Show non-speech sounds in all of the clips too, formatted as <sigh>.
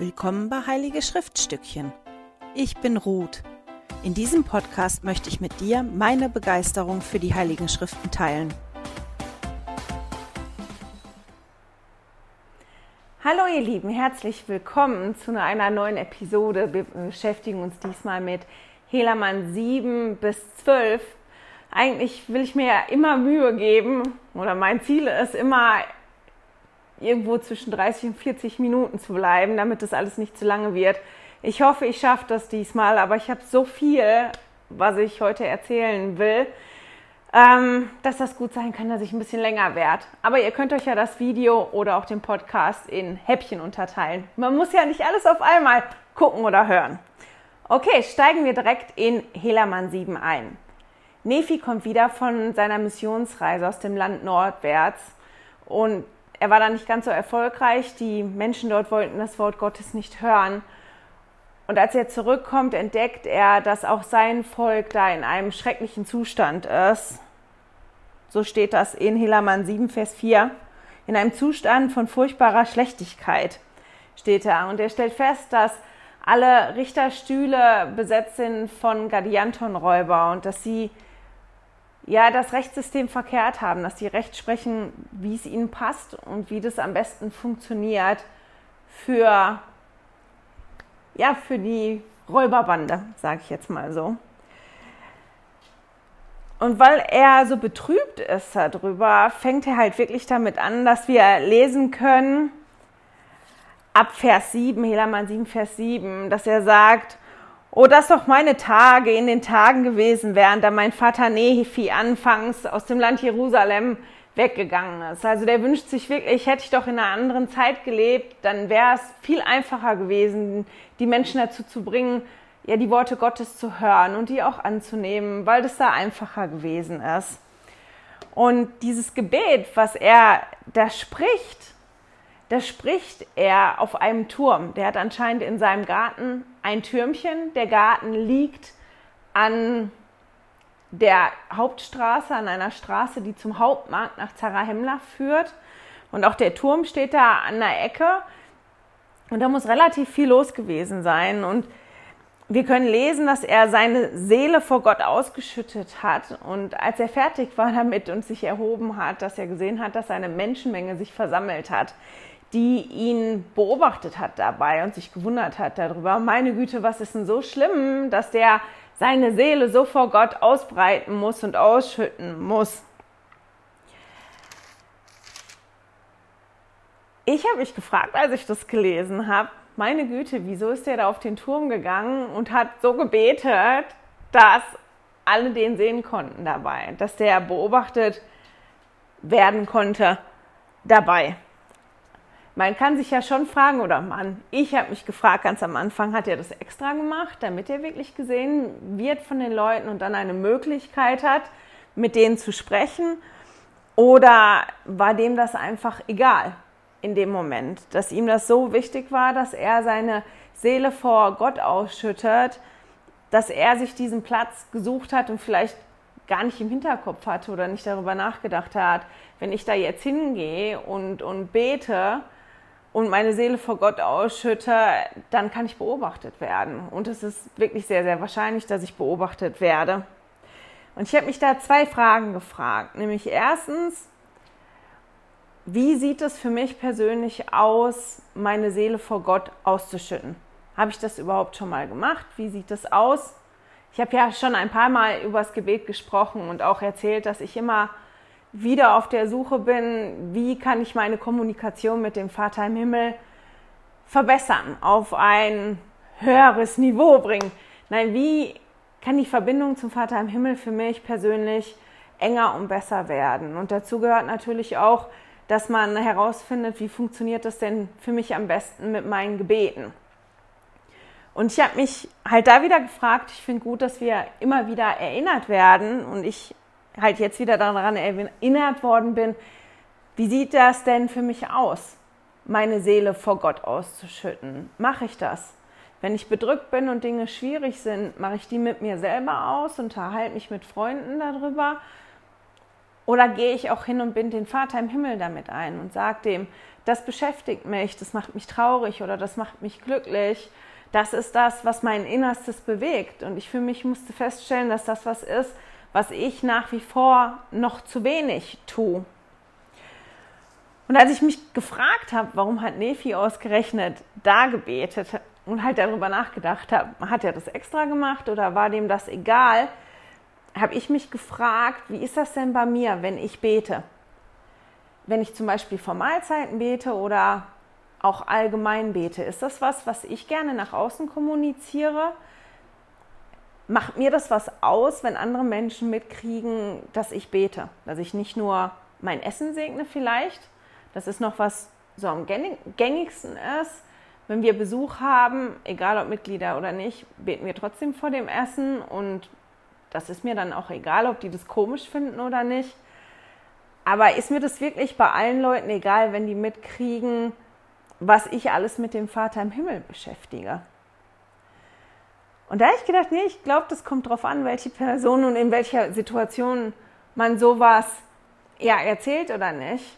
Willkommen bei Heilige Schriftstückchen. Ich bin Ruth. In diesem Podcast möchte ich mit dir meine Begeisterung für die Heiligen Schriften teilen. Hallo ihr Lieben, herzlich willkommen zu einer neuen Episode. Wir beschäftigen uns diesmal mit Helamann 7 bis 12. Eigentlich will ich mir ja immer Mühe geben oder mein Ziel ist immer irgendwo zwischen 30 und 40 Minuten zu bleiben, damit das alles nicht zu lange wird. Ich hoffe, ich schaffe das diesmal, aber ich habe so viel, was ich heute erzählen will, ähm, dass das gut sein kann, dass ich ein bisschen länger werde. Aber ihr könnt euch ja das Video oder auch den Podcast in Häppchen unterteilen. Man muss ja nicht alles auf einmal gucken oder hören. Okay, steigen wir direkt in Helaman 7 ein. Nefi kommt wieder von seiner Missionsreise aus dem Land nordwärts und er war da nicht ganz so erfolgreich. Die Menschen dort wollten das Wort Gottes nicht hören. Und als er zurückkommt, entdeckt er, dass auch sein Volk da in einem schrecklichen Zustand ist. So steht das in Helaman 7, Vers 4. In einem Zustand von furchtbarer Schlechtigkeit steht er. Und er stellt fest, dass alle Richterstühle besetzt sind von Gadiantonräuber und dass sie ja das Rechtssystem verkehrt haben, dass sie Recht sprechen, wie es ihnen passt und wie das am besten funktioniert für ja für die Räuberbande, sage ich jetzt mal so. Und weil er so betrübt ist darüber, fängt er halt wirklich damit an, dass wir lesen können, ab Vers 7, Helaman 7, Vers 7, dass er sagt, Oh, dass doch meine Tage in den Tagen gewesen wären, da mein Vater Nehefi anfangs aus dem Land Jerusalem weggegangen ist. Also der wünscht sich wirklich, hätte ich doch in einer anderen Zeit gelebt, dann wäre es viel einfacher gewesen, die Menschen dazu zu bringen, ja, die Worte Gottes zu hören und die auch anzunehmen, weil das da einfacher gewesen ist. Und dieses Gebet, was er da spricht, da spricht er auf einem Turm. Der hat anscheinend in seinem Garten ein Türmchen. Der Garten liegt an der Hauptstraße, an einer Straße, die zum Hauptmarkt nach Zarahemla führt. Und auch der Turm steht da an der Ecke. Und da muss relativ viel los gewesen sein. Und wir können lesen, dass er seine Seele vor Gott ausgeschüttet hat. Und als er fertig war damit und sich erhoben hat, dass er gesehen hat, dass eine Menschenmenge sich versammelt hat, die ihn beobachtet hat dabei und sich gewundert hat darüber. Meine Güte, was ist denn so schlimm, dass der seine Seele so vor Gott ausbreiten muss und ausschütten muss? Ich habe mich gefragt, als ich das gelesen habe, meine Güte, wieso ist der da auf den Turm gegangen und hat so gebetet, dass alle den sehen konnten dabei, dass der beobachtet werden konnte dabei man kann sich ja schon fragen, oder Mann, ich habe mich gefragt, ganz am Anfang, hat er das extra gemacht, damit er wirklich gesehen wird von den Leuten und dann eine Möglichkeit hat, mit denen zu sprechen? Oder war dem das einfach egal in dem Moment, dass ihm das so wichtig war, dass er seine Seele vor Gott ausschüttet, dass er sich diesen Platz gesucht hat und vielleicht gar nicht im Hinterkopf hatte oder nicht darüber nachgedacht hat, wenn ich da jetzt hingehe und, und bete, und meine Seele vor Gott ausschütte, dann kann ich beobachtet werden. Und es ist wirklich sehr, sehr wahrscheinlich, dass ich beobachtet werde. Und ich habe mich da zwei Fragen gefragt. Nämlich erstens, wie sieht es für mich persönlich aus, meine Seele vor Gott auszuschütten? Habe ich das überhaupt schon mal gemacht? Wie sieht das aus? Ich habe ja schon ein paar Mal über das Gebet gesprochen und auch erzählt, dass ich immer wieder auf der Suche bin, wie kann ich meine Kommunikation mit dem Vater im Himmel verbessern, auf ein höheres Niveau bringen. Nein, wie kann die Verbindung zum Vater im Himmel für mich persönlich enger und besser werden? Und dazu gehört natürlich auch, dass man herausfindet, wie funktioniert das denn für mich am besten mit meinen Gebeten. Und ich habe mich halt da wieder gefragt, ich finde gut, dass wir immer wieder erinnert werden und ich halt jetzt wieder daran erinnert worden bin, wie sieht das denn für mich aus, meine Seele vor Gott auszuschütten? Mache ich das? Wenn ich bedrückt bin und Dinge schwierig sind, mache ich die mit mir selber aus, unterhalte mich mit Freunden darüber? Oder gehe ich auch hin und bin den Vater im Himmel damit ein und sage dem, das beschäftigt mich, das macht mich traurig oder das macht mich glücklich. Das ist das, was mein Innerstes bewegt. Und ich für mich musste feststellen, dass das was ist, was ich nach wie vor noch zu wenig tue. Und als ich mich gefragt habe, warum hat Nefi ausgerechnet da gebetet und halt darüber nachgedacht habe, hat er das extra gemacht oder war dem das egal, habe ich mich gefragt, wie ist das denn bei mir, wenn ich bete? Wenn ich zum Beispiel vor Mahlzeiten bete oder auch allgemein bete, ist das was, was ich gerne nach außen kommuniziere? Macht mir das was aus, wenn andere Menschen mitkriegen, dass ich bete? Dass ich nicht nur mein Essen segne vielleicht, das ist noch was so am gängigsten ist. Wenn wir Besuch haben, egal ob Mitglieder oder nicht, beten wir trotzdem vor dem Essen und das ist mir dann auch egal, ob die das komisch finden oder nicht. Aber ist mir das wirklich bei allen Leuten egal, wenn die mitkriegen, was ich alles mit dem Vater im Himmel beschäftige? Und da habe ich gedacht, nee, ich glaube, das kommt darauf an, welche Person und in welcher Situation man sowas ja, erzählt oder nicht.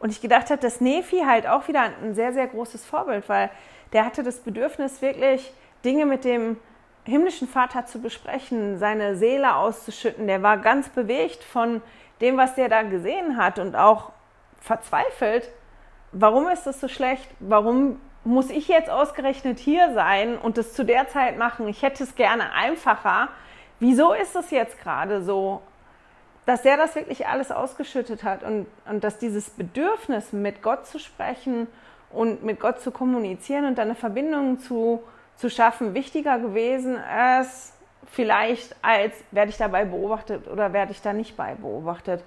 Und ich gedacht habe, dass Nefi halt auch wieder ein sehr, sehr großes Vorbild, weil der hatte das Bedürfnis, wirklich Dinge mit dem himmlischen Vater zu besprechen, seine Seele auszuschütten. Der war ganz bewegt von dem, was der da gesehen hat und auch verzweifelt. Warum ist das so schlecht? Warum muss ich jetzt ausgerechnet hier sein und das zu der Zeit machen? Ich hätte es gerne einfacher. Wieso ist es jetzt gerade so? dass der das wirklich alles ausgeschüttet hat und, und dass dieses Bedürfnis, mit Gott zu sprechen und mit Gott zu kommunizieren und eine Verbindung zu, zu schaffen, wichtiger gewesen ist, vielleicht als werde ich dabei beobachtet oder werde ich da nicht bei beobachtet.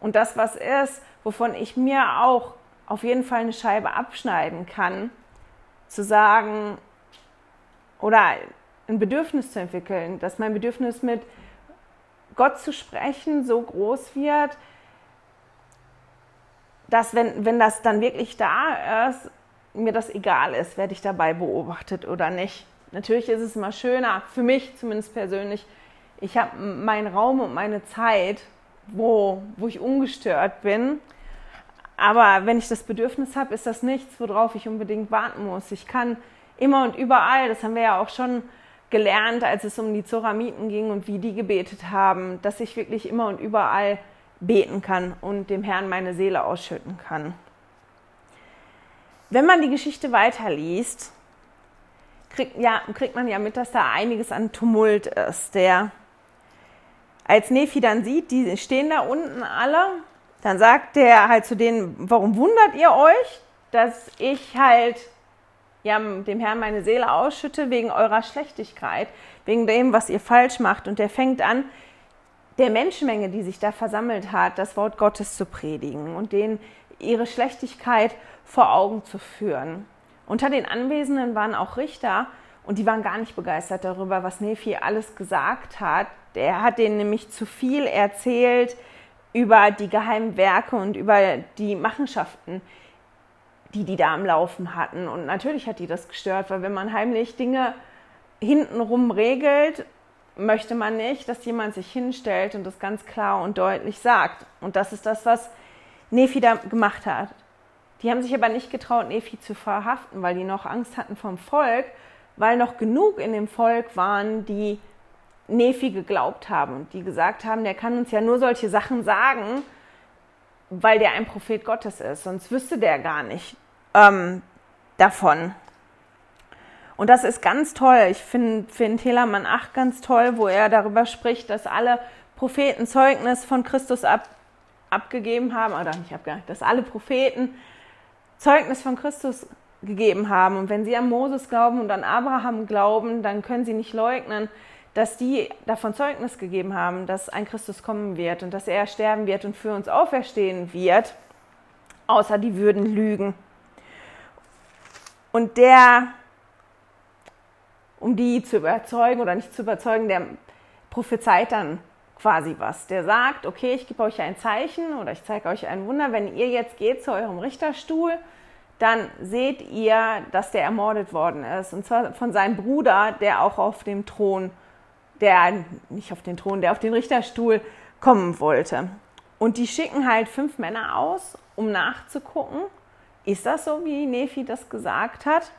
Und das, was ist, wovon ich mir auch auf jeden Fall eine Scheibe abschneiden kann, zu sagen oder ein Bedürfnis zu entwickeln, dass mein Bedürfnis mit Gott zu sprechen so groß wird, dass wenn, wenn das dann wirklich da ist, mir das egal ist, werde ich dabei beobachtet oder nicht. Natürlich ist es immer schöner, für mich zumindest persönlich, ich habe meinen Raum und meine Zeit, wo, wo ich ungestört bin. Aber wenn ich das Bedürfnis habe, ist das nichts, worauf ich unbedingt warten muss. Ich kann immer und überall, das haben wir ja auch schon gelernt, als es um die Zoramiten ging und wie die gebetet haben, dass ich wirklich immer und überall beten kann und dem Herrn meine Seele ausschütten kann. Wenn man die Geschichte weiterliest, kriegt, ja, kriegt man ja mit, dass da einiges an Tumult ist. Der, als Nephi dann sieht, die stehen da unten alle, dann sagt er halt zu denen, warum wundert ihr euch, dass ich halt ja, dem Herrn meine Seele ausschütte wegen eurer Schlechtigkeit, wegen dem, was ihr falsch macht. Und der fängt an, der Menschenmenge, die sich da versammelt hat, das Wort Gottes zu predigen und denen ihre Schlechtigkeit vor Augen zu führen. Unter den Anwesenden waren auch Richter und die waren gar nicht begeistert darüber, was Nephi alles gesagt hat. Der hat denen nämlich zu viel erzählt über die geheimen Werke und über die Machenschaften, die die da am Laufen hatten. Und natürlich hat die das gestört, weil wenn man heimlich Dinge hintenrum regelt, möchte man nicht, dass jemand sich hinstellt und das ganz klar und deutlich sagt. Und das ist das, was Nefi da gemacht hat. Die haben sich aber nicht getraut, Nefi zu verhaften, weil die noch Angst hatten vom Volk, weil noch genug in dem Volk waren, die Nefi geglaubt haben und die gesagt haben, der kann uns ja nur solche Sachen sagen, weil der ein Prophet Gottes ist, sonst wüsste der gar nicht ähm, davon. Und das ist ganz toll. Ich finde find Helaman 8 ganz toll, wo er darüber spricht, dass alle Propheten Zeugnis von Christus ab, abgegeben haben, oder nicht abgegeben, dass alle Propheten Zeugnis von Christus gegeben haben. Und wenn sie an Moses glauben und an Abraham glauben, dann können sie nicht leugnen, dass die davon Zeugnis gegeben haben, dass ein Christus kommen wird und dass er sterben wird und für uns auferstehen wird, außer die würden lügen. Und der, um die zu überzeugen oder nicht zu überzeugen, der prophezeit dann quasi was. Der sagt, okay, ich gebe euch ein Zeichen oder ich zeige euch ein Wunder. Wenn ihr jetzt geht zu eurem Richterstuhl, dann seht ihr, dass der ermordet worden ist. Und zwar von seinem Bruder, der auch auf dem Thron der nicht auf den Thron, der auf den Richterstuhl kommen wollte. Und die schicken halt fünf Männer aus, um nachzugucken, ist das so, wie Nephi das gesagt hat?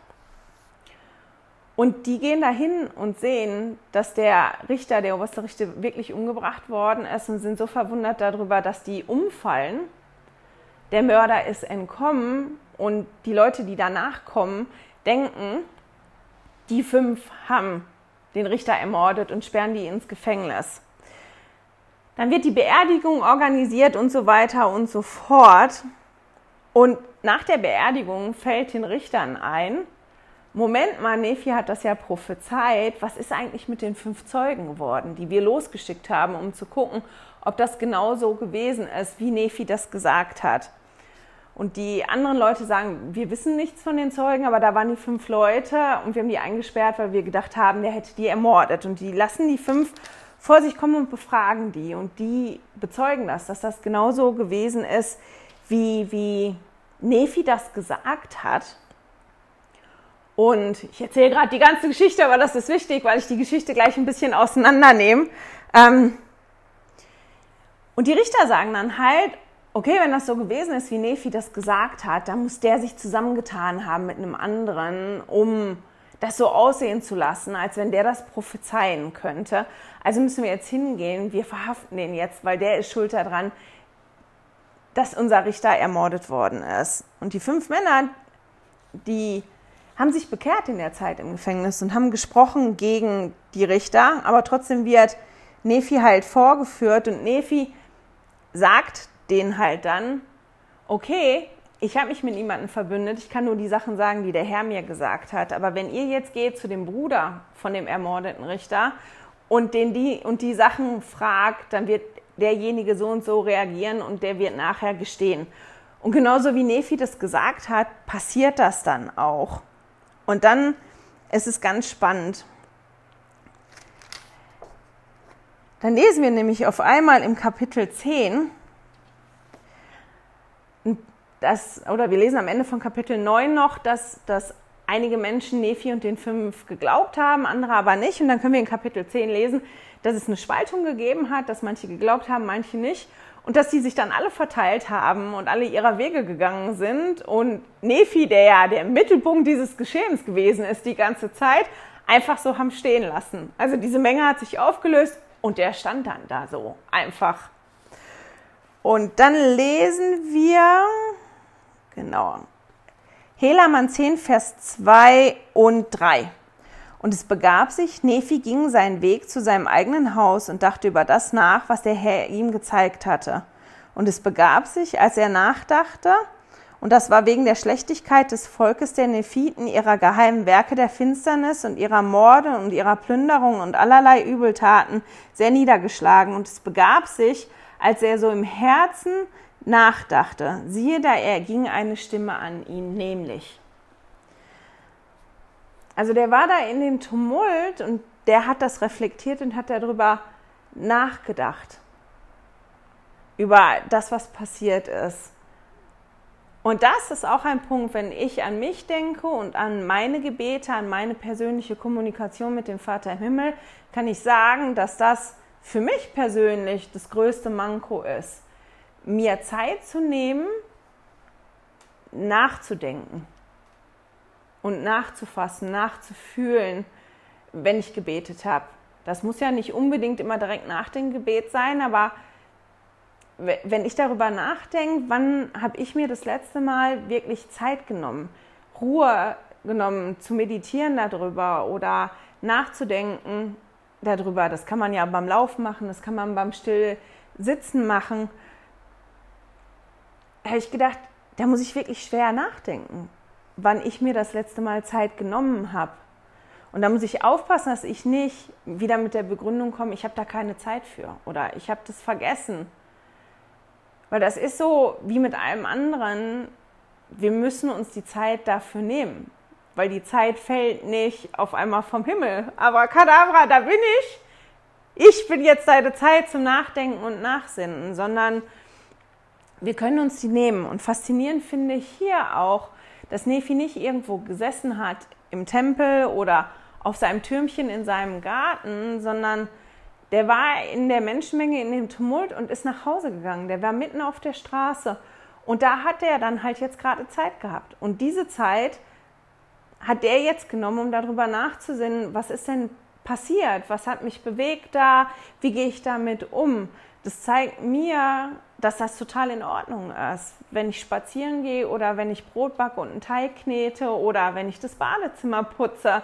Und die gehen dahin und sehen, dass der Richter, der oberste Richter, wirklich umgebracht worden ist und sind so verwundert darüber, dass die umfallen. Der Mörder ist entkommen und die Leute, die danach kommen, denken, die fünf haben den Richter ermordet und sperren die ins Gefängnis. Dann wird die Beerdigung organisiert und so weiter und so fort. Und nach der Beerdigung fällt den Richtern ein, Moment mal, Nephi hat das ja prophezeit. Was ist eigentlich mit den fünf Zeugen geworden, die wir losgeschickt haben, um zu gucken, ob das genau so gewesen ist, wie Nephi das gesagt hat? Und die anderen Leute sagen, wir wissen nichts von den Zeugen, aber da waren die fünf Leute und wir haben die eingesperrt, weil wir gedacht haben, der hätte die ermordet. Und die lassen die fünf vor sich kommen und befragen die. Und die bezeugen das, dass das genauso gewesen ist, wie, wie Nephi das gesagt hat. Und ich erzähle gerade die ganze Geschichte, aber das ist wichtig, weil ich die Geschichte gleich ein bisschen auseinandernehme. Ähm und die Richter sagen dann halt, okay, wenn das so gewesen ist, wie Nephi das gesagt hat, dann muss der sich zusammengetan haben mit einem anderen, um das so aussehen zu lassen, als wenn der das prophezeien könnte. Also müssen wir jetzt hingehen, wir verhaften den jetzt, weil der ist schuld daran, dass unser Richter ermordet worden ist. Und die fünf Männer, die haben sich bekehrt in der Zeit im Gefängnis und haben gesprochen gegen die Richter, aber trotzdem wird Nephi halt vorgeführt und Nephi sagt denen halt dann, okay, ich habe mich mit niemandem verbündet, ich kann nur die Sachen sagen, die der Herr mir gesagt hat, aber wenn ihr jetzt geht zu dem Bruder von dem ermordeten Richter und den die und die Sachen fragt, dann wird derjenige so und so reagieren und der wird nachher gestehen. Und genauso wie Nephi das gesagt hat, passiert das dann auch. Und dann ist es ganz spannend. Dann lesen wir nämlich auf einmal im Kapitel 10, dass, oder wir lesen am Ende von Kapitel 9 noch, dass, dass einige Menschen Nephi und den fünf geglaubt haben, andere aber nicht. Und dann können wir in Kapitel 10 lesen, dass es eine Spaltung gegeben hat, dass manche geglaubt haben, manche nicht. Und dass die sich dann alle verteilt haben und alle ihrer Wege gegangen sind. Und Nephi, der ja der Mittelpunkt dieses Geschehens gewesen ist die ganze Zeit, einfach so haben stehen lassen. Also diese Menge hat sich aufgelöst und der stand dann da so einfach. Und dann lesen wir, genau, Helaman 10, Vers 2 und 3. Und es begab sich, Nephi ging seinen Weg zu seinem eigenen Haus und dachte über das nach, was der Herr ihm gezeigt hatte. Und es begab sich, als er nachdachte, und das war wegen der Schlechtigkeit des Volkes der Nephiten, ihrer geheimen Werke der Finsternis und ihrer Morde und ihrer Plünderung und allerlei Übeltaten sehr niedergeschlagen. Und es begab sich, als er so im Herzen nachdachte, siehe da, er ging eine Stimme an ihn, nämlich, also der war da in dem Tumult und der hat das reflektiert und hat darüber nachgedacht. Über das, was passiert ist. Und das ist auch ein Punkt, wenn ich an mich denke und an meine Gebete, an meine persönliche Kommunikation mit dem Vater im Himmel, kann ich sagen, dass das für mich persönlich das größte Manko ist, mir Zeit zu nehmen, nachzudenken und nachzufassen, nachzufühlen, wenn ich gebetet habe. Das muss ja nicht unbedingt immer direkt nach dem Gebet sein, aber wenn ich darüber nachdenke, wann habe ich mir das letzte Mal wirklich Zeit genommen, Ruhe genommen, zu meditieren darüber oder nachzudenken darüber. Das kann man ja beim Laufen machen, das kann man beim Stillsitzen machen. Da habe ich gedacht, da muss ich wirklich schwer nachdenken wann ich mir das letzte Mal Zeit genommen habe. Und da muss ich aufpassen, dass ich nicht wieder mit der Begründung komme, ich habe da keine Zeit für oder ich habe das vergessen. Weil das ist so wie mit allem anderen, wir müssen uns die Zeit dafür nehmen. Weil die Zeit fällt nicht auf einmal vom Himmel. Aber Kadabra, da bin ich. Ich bin jetzt deine Zeit zum Nachdenken und Nachsinnen, sondern wir können uns die nehmen. Und faszinierend finde ich hier auch, dass Nephi nicht irgendwo gesessen hat im Tempel oder auf seinem Türmchen in seinem Garten, sondern Der war in der Menschenmenge, in dem Tumult und ist nach Hause gegangen. Der war mitten auf der Straße. Und da hat er dann halt jetzt gerade Zeit gehabt. Und diese Zeit hat der jetzt genommen, um darüber nachzusinnen, was ist denn passiert? Was hat mich bewegt da? Wie gehe ich damit um? Das zeigt mir, dass das total in Ordnung ist. Wenn ich spazieren gehe oder wenn ich Brot backe und einen Teig knete oder wenn ich das Badezimmer putze,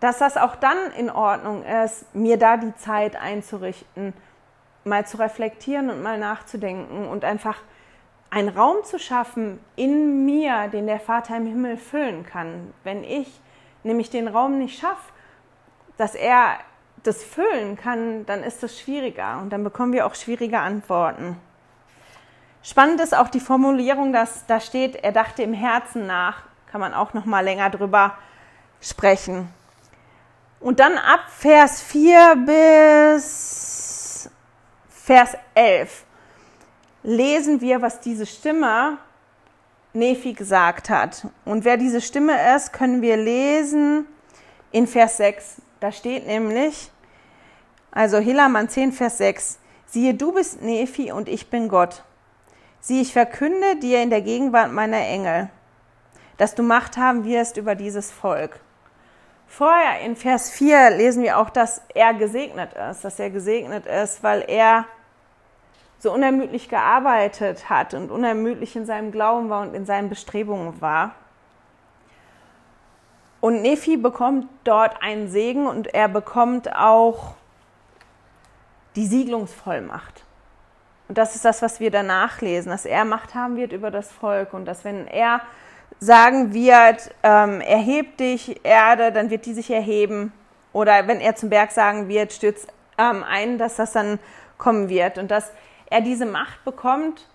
dass das auch dann in Ordnung ist, mir da die Zeit einzurichten, mal zu reflektieren und mal nachzudenken und einfach einen Raum zu schaffen in mir, den der Vater im Himmel füllen kann. Wenn ich nämlich den Raum nicht schaffe, dass er das füllen kann, dann ist das schwieriger und dann bekommen wir auch schwierige Antworten. Spannend ist auch die Formulierung, dass da steht, er dachte im Herzen nach, kann man auch noch mal länger drüber sprechen. Und dann ab Vers 4 bis Vers 11 lesen wir, was diese Stimme Nephi gesagt hat. Und wer diese Stimme ist, können wir lesen in Vers 6. Da steht nämlich, also Helaman 10, Vers 6, siehe, du bist Nephi und ich bin Gott. Sieh, ich verkünde dir in der Gegenwart meiner Engel, dass du Macht haben wirst über dieses Volk. Vorher in Vers 4 lesen wir auch, dass er gesegnet ist, dass er gesegnet ist, weil er so unermüdlich gearbeitet hat und unermüdlich in seinem Glauben war und in seinen Bestrebungen war. Und Nephi bekommt dort einen Segen und er bekommt auch die Siegelungsvollmacht. Und das ist das, was wir danach lesen, dass er Macht haben wird über das Volk und dass wenn er sagen wird, ähm, erheb dich, Erde, dann wird die sich erheben. Oder wenn er zum Berg sagen wird, stürzt ähm, ein, dass das dann kommen wird. Und dass er diese Macht bekommt,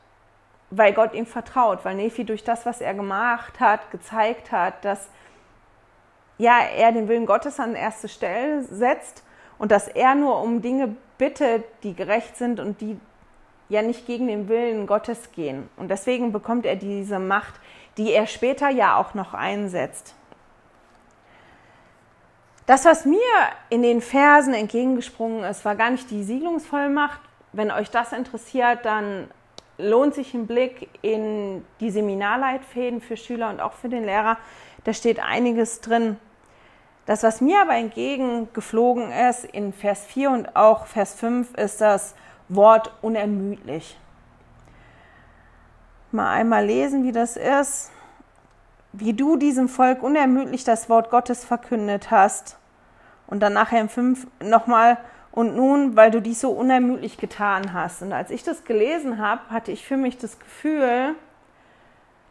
weil Gott ihm vertraut, weil Nephi durch das, was er gemacht hat, gezeigt hat, dass ja, er den Willen Gottes an erste Stelle setzt und dass er nur um Dinge bittet, die gerecht sind und die ja nicht gegen den Willen Gottes gehen. Und deswegen bekommt er diese Macht, die er später ja auch noch einsetzt. Das, was mir in den Versen entgegengesprungen ist, war gar nicht die Siedlungsvollmacht. Wenn euch das interessiert, dann lohnt sich ein Blick in die Seminarleitfäden für Schüler und auch für den Lehrer. Da steht einiges drin. Das, was mir aber entgegengeflogen ist in Vers 4 und auch Vers 5, ist das Wort unermüdlich. Mal einmal lesen, wie das ist. Wie du diesem Volk unermüdlich das Wort Gottes verkündet hast. Und dann nachher im 5 nochmal, und nun, weil du dies so unermüdlich getan hast. Und als ich das gelesen habe, hatte ich für mich das Gefühl,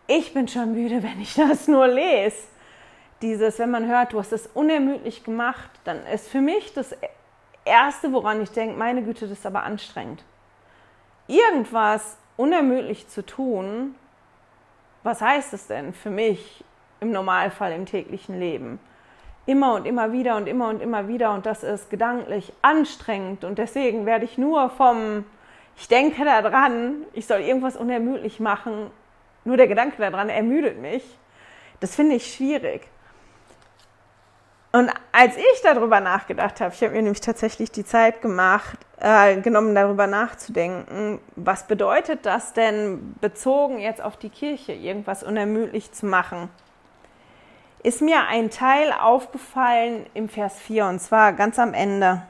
ich bin schon müde, <laughs> wenn ich das nur lese dieses, wenn man hört, du hast es unermüdlich gemacht, dann ist für mich das Erste, woran ich denke, meine Güte, das ist aber anstrengend. Irgendwas unermüdlich zu tun, was heißt es denn für mich im Normalfall im täglichen Leben? Immer und immer wieder und immer und immer wieder und das ist gedanklich anstrengend und deswegen werde ich nur vom, ich denke daran, ich soll irgendwas unermüdlich machen, nur der Gedanke daran ermüdet mich. Das finde ich schwierig. Und als ich darüber nachgedacht habe, ich habe mir nämlich tatsächlich die Zeit gemacht, äh, genommen, darüber nachzudenken, was bedeutet das denn bezogen jetzt auf die Kirche, irgendwas unermüdlich zu machen, ist mir ein Teil aufgefallen im Vers 4 und zwar ganz am Ende.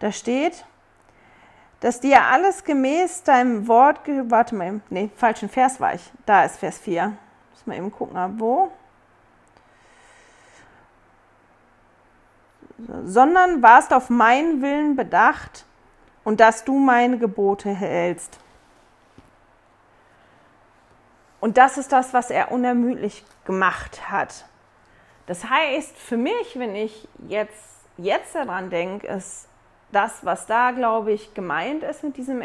Da steht, dass dir alles gemäß deinem Wort, warte mal, nee, falschen Vers war ich, da ist Vers 4. Muss mal eben gucken, wo. sondern warst auf meinen Willen bedacht und dass du meine Gebote hältst. Und das ist das, was er unermüdlich gemacht hat. Das heißt, für mich, wenn ich jetzt, jetzt daran denke, ist das, was da, glaube ich, gemeint ist mit diesem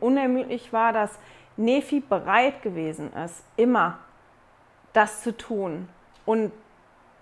unermüdlich war, dass Nephi bereit gewesen ist, immer das zu tun und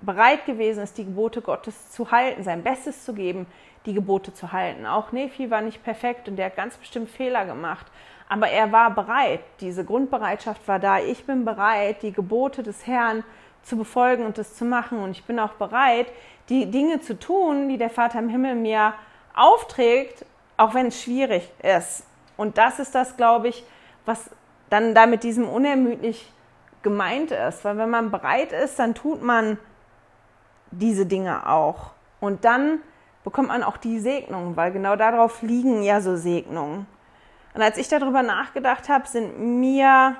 bereit gewesen ist, die Gebote Gottes zu halten, sein Bestes zu geben, die Gebote zu halten. Auch Nephi war nicht perfekt und der hat ganz bestimmt Fehler gemacht. Aber er war bereit, diese Grundbereitschaft war da. Ich bin bereit, die Gebote des Herrn zu befolgen und das zu machen. Und ich bin auch bereit, die Dinge zu tun, die der Vater im Himmel mir aufträgt, auch wenn es schwierig ist. Und das ist das, glaube ich, was dann da mit diesem unermüdlich gemeint ist. Weil wenn man bereit ist, dann tut man diese Dinge auch. Und dann bekommt man auch die Segnungen, weil genau darauf liegen ja so Segnungen. Und als ich darüber nachgedacht habe, sind mir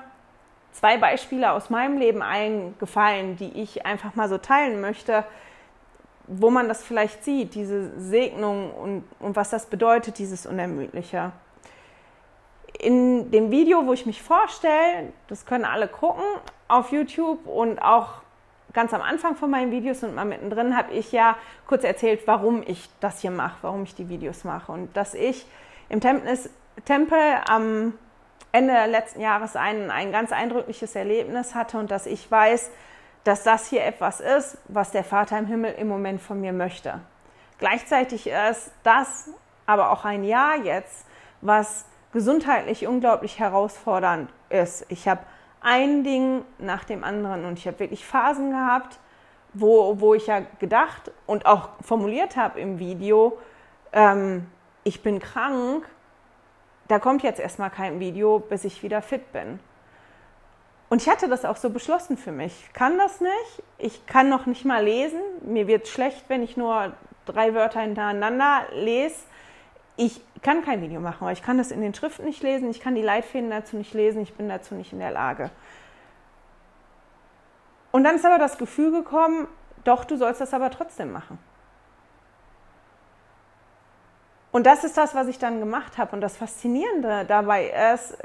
zwei Beispiele aus meinem Leben eingefallen, die ich einfach mal so teilen möchte, wo man das vielleicht sieht, diese Segnung und, und was das bedeutet, dieses Unermüdliche. In dem Video, wo ich mich vorstelle, das können alle gucken auf YouTube und auch ganz am Anfang von meinen Videos und mal mittendrin habe ich ja kurz erzählt, warum ich das hier mache, warum ich die Videos mache und dass ich im Tempel am Ende letzten Jahres ein, ein ganz eindrückliches Erlebnis hatte und dass ich weiß, dass das hier etwas ist, was der Vater im Himmel im Moment von mir möchte. Gleichzeitig ist das aber auch ein Jahr jetzt, was gesundheitlich unglaublich herausfordernd ist. Ich habe ein Ding nach dem anderen und ich habe wirklich Phasen gehabt, wo, wo ich ja gedacht und auch formuliert habe im Video, ähm, ich bin krank, da kommt jetzt erstmal kein Video, bis ich wieder fit bin. Und ich hatte das auch so beschlossen für mich. Ich kann das nicht. Ich kann noch nicht mal lesen. Mir wird schlecht, wenn ich nur drei Wörter hintereinander lese. Ich kann kein Video machen, weil ich kann das in den Schriften nicht lesen. Ich kann die Leitfäden dazu nicht lesen. Ich bin dazu nicht in der Lage. Und dann ist aber das Gefühl gekommen, doch, du sollst das aber trotzdem machen. Und das ist das, was ich dann gemacht habe. Und das Faszinierende dabei ist,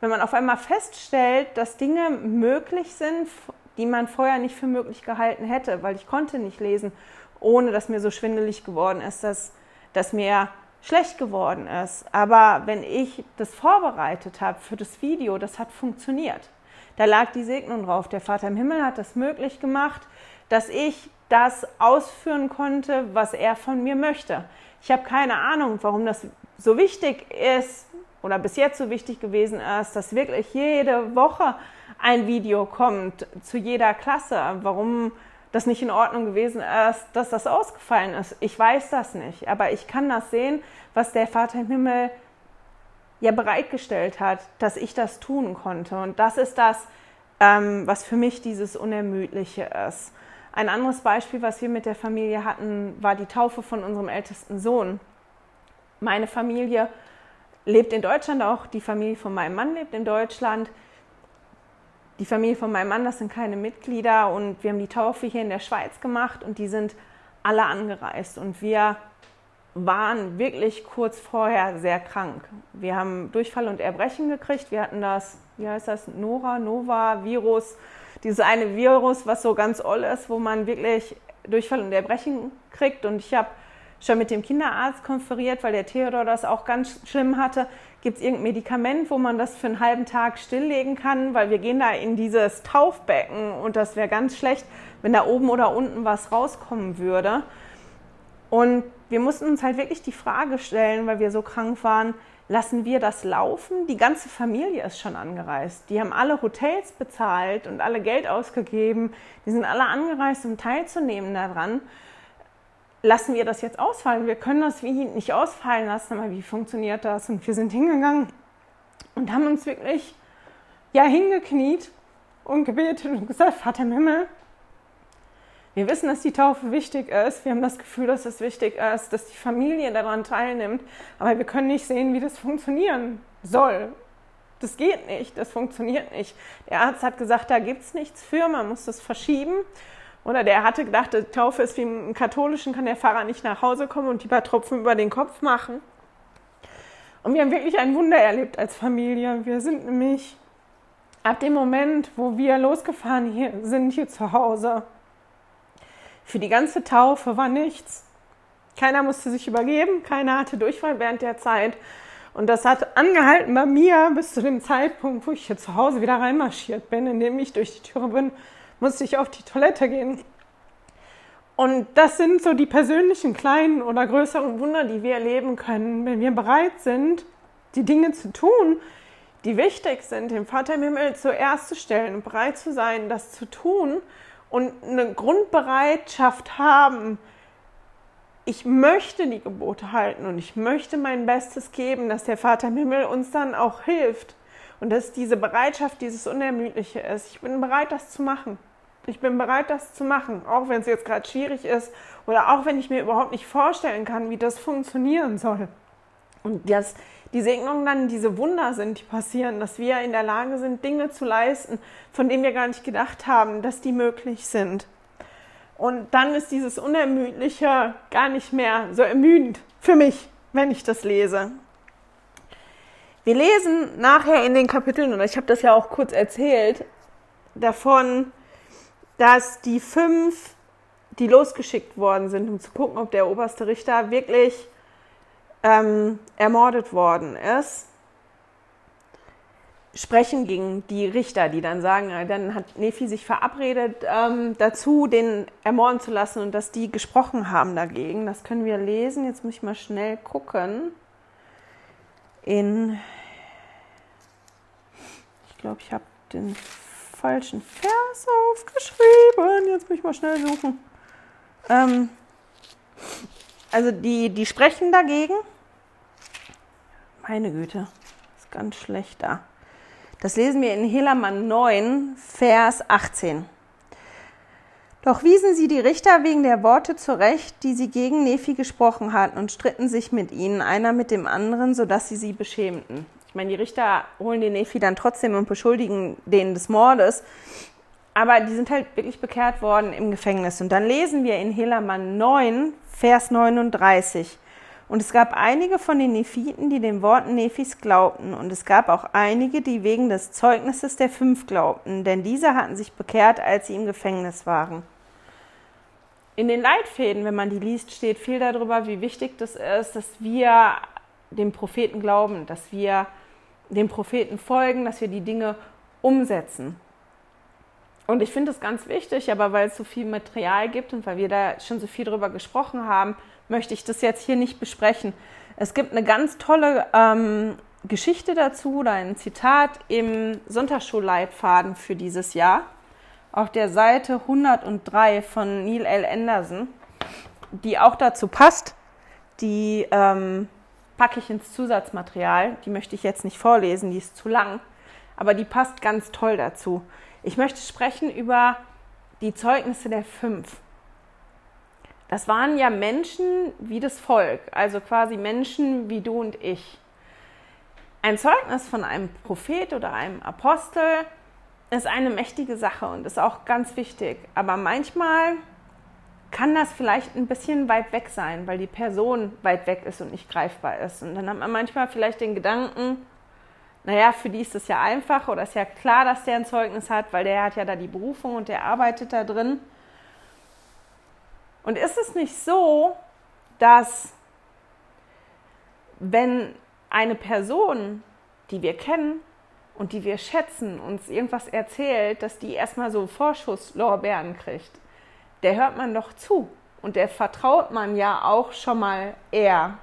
wenn man auf einmal feststellt, dass Dinge möglich sind, die man vorher nicht für möglich gehalten hätte, weil ich konnte nicht lesen, ohne dass mir so schwindelig geworden ist, dass, dass mir schlecht geworden ist. Aber wenn ich das vorbereitet habe für das Video, das hat funktioniert. Da lag die Segnung drauf. Der Vater im Himmel hat das möglich gemacht, dass ich das ausführen konnte, was er von mir möchte. Ich habe keine Ahnung, warum das so wichtig ist, oder bis jetzt so wichtig gewesen ist, dass wirklich jede Woche ein Video kommt zu jeder Klasse. Warum das nicht in Ordnung gewesen ist, dass das ausgefallen ist. Ich weiß das nicht, aber ich kann das sehen, was der Vater im Himmel ja bereitgestellt hat, dass ich das tun konnte. Und das ist das, ähm, was für mich dieses Unermüdliche ist. Ein anderes Beispiel, was wir mit der Familie hatten, war die Taufe von unserem ältesten Sohn. Meine Familie lebt in Deutschland auch, die Familie von meinem Mann lebt in Deutschland. Die Familie von meinem Mann, das sind keine Mitglieder und wir haben die Taufe hier in der Schweiz gemacht und die sind alle angereist und wir waren wirklich kurz vorher sehr krank. Wir haben Durchfall und Erbrechen gekriegt. Wir hatten das, wie heißt das, Nora, Nova, Virus, dieses eine Virus, was so ganz oll ist, wo man wirklich Durchfall und Erbrechen kriegt. Und ich habe schon mit dem Kinderarzt konferiert, weil der Theodor das auch ganz schlimm hatte. Gibt es irgendein Medikament, wo man das für einen halben Tag stilllegen kann? Weil wir gehen da in dieses Taufbecken und das wäre ganz schlecht, wenn da oben oder unten was rauskommen würde. Und wir mussten uns halt wirklich die Frage stellen, weil wir so krank waren, lassen wir das laufen? Die ganze Familie ist schon angereist. Die haben alle Hotels bezahlt und alle Geld ausgegeben. Die sind alle angereist, um teilzunehmen daran lassen wir das jetzt ausfallen? Wir können das wie nicht ausfallen lassen, aber wie funktioniert das? Und wir sind hingegangen und haben uns wirklich ja hingekniet und gebetet und gesagt, Vater im Himmel, wir wissen, dass die Taufe wichtig ist. Wir haben das Gefühl, dass es wichtig ist, dass die Familie daran teilnimmt. Aber wir können nicht sehen, wie das funktionieren soll. Das geht nicht, das funktioniert nicht. Der Arzt hat gesagt, da gibt es nichts für, man muss das verschieben. Oder der hatte gedacht, die Taufe ist wie im Katholischen, kann der Pfarrer nicht nach Hause kommen und die paar Tropfen über den Kopf machen. Und wir haben wirklich ein Wunder erlebt als Familie. Wir sind nämlich ab dem Moment, wo wir losgefahren hier, sind hier zu Hause, für die ganze Taufe war nichts. Keiner musste sich übergeben, keiner hatte Durchfall während der Zeit. Und das hat angehalten bei mir bis zu dem Zeitpunkt, wo ich hier zu Hause wieder reinmarschiert bin, indem ich durch die Türe bin musste ich auf die Toilette gehen. Und das sind so die persönlichen kleinen oder größeren Wunder, die wir erleben können, wenn wir bereit sind, die Dinge zu tun, die wichtig sind, den Vater im Himmel zuerst zu stellen bereit zu sein, das zu tun und eine Grundbereitschaft haben, ich möchte die Gebote halten und ich möchte mein Bestes geben, dass der Vater im Himmel uns dann auch hilft und dass diese Bereitschaft, dieses Unermüdliche ist. Ich bin bereit, das zu machen. Ich bin bereit, das zu machen, auch wenn es jetzt gerade schwierig ist oder auch wenn ich mir überhaupt nicht vorstellen kann, wie das funktionieren soll. Und dass die Segnungen dann diese Wunder sind, die passieren, dass wir in der Lage sind, Dinge zu leisten, von denen wir gar nicht gedacht haben, dass die möglich sind. Und dann ist dieses Unermüdliche gar nicht mehr so ermüdend für mich, wenn ich das lese. Wir lesen nachher in den Kapiteln, und ich habe das ja auch kurz erzählt, davon, dass die fünf, die losgeschickt worden sind, um zu gucken, ob der oberste Richter wirklich ähm, ermordet worden ist, sprechen gegen die Richter, die dann sagen, äh, dann hat Nephi sich verabredet ähm, dazu, den ermorden zu lassen und dass die gesprochen haben dagegen. Das können wir lesen. Jetzt muss ich mal schnell gucken. In, ich glaube, ich habe den falschen Vers aufgeschrieben. Jetzt muss ich mal schnell suchen. Ähm, also die, die sprechen dagegen. Meine Güte, ist ganz schlecht da. Das lesen wir in Helaman 9, Vers 18. Doch wiesen sie die Richter wegen der Worte zurecht, die sie gegen Nephi gesprochen hatten, und stritten sich mit ihnen, einer mit dem anderen, sodass sie sie beschämten. Ich meine, die Richter holen den Nephi dann trotzdem und beschuldigen den des Mordes, aber die sind halt wirklich bekehrt worden im Gefängnis. Und dann lesen wir in Helaman 9, Vers 39. Und es gab einige von den Nephiten, die den Worten Nephis glaubten, und es gab auch einige, die wegen des Zeugnisses der fünf glaubten, denn diese hatten sich bekehrt, als sie im Gefängnis waren. In den Leitfäden, wenn man die liest, steht viel darüber, wie wichtig das ist, dass wir dem Propheten glauben, dass wir dem Propheten folgen, dass wir die Dinge umsetzen. Und ich finde es ganz wichtig, aber weil es so viel Material gibt und weil wir da schon so viel drüber gesprochen haben, möchte ich das jetzt hier nicht besprechen. Es gibt eine ganz tolle ähm, Geschichte dazu oder ein Zitat im Sonntagsschulleitfaden für dieses Jahr auf der Seite 103 von Neil L. Anderson, die auch dazu passt. Die ähm, packe ich ins Zusatzmaterial. Die möchte ich jetzt nicht vorlesen, die ist zu lang, aber die passt ganz toll dazu. Ich möchte sprechen über die Zeugnisse der fünf das waren ja Menschen wie das Volk, also quasi Menschen wie du und ich. Ein Zeugnis von einem Prophet oder einem Apostel ist eine mächtige Sache und ist auch ganz wichtig. Aber manchmal kann das vielleicht ein bisschen weit weg sein, weil die Person weit weg ist und nicht greifbar ist. Und dann hat man manchmal vielleicht den Gedanken, naja, für die ist es ja einfach oder ist ja klar, dass der ein Zeugnis hat, weil der hat ja da die Berufung und der arbeitet da drin. Und ist es nicht so, dass wenn eine Person, die wir kennen und die wir schätzen, uns irgendwas erzählt, dass die erstmal so Vorschusslorbeeren kriegt, der hört man doch zu und der vertraut man ja auch schon mal eher.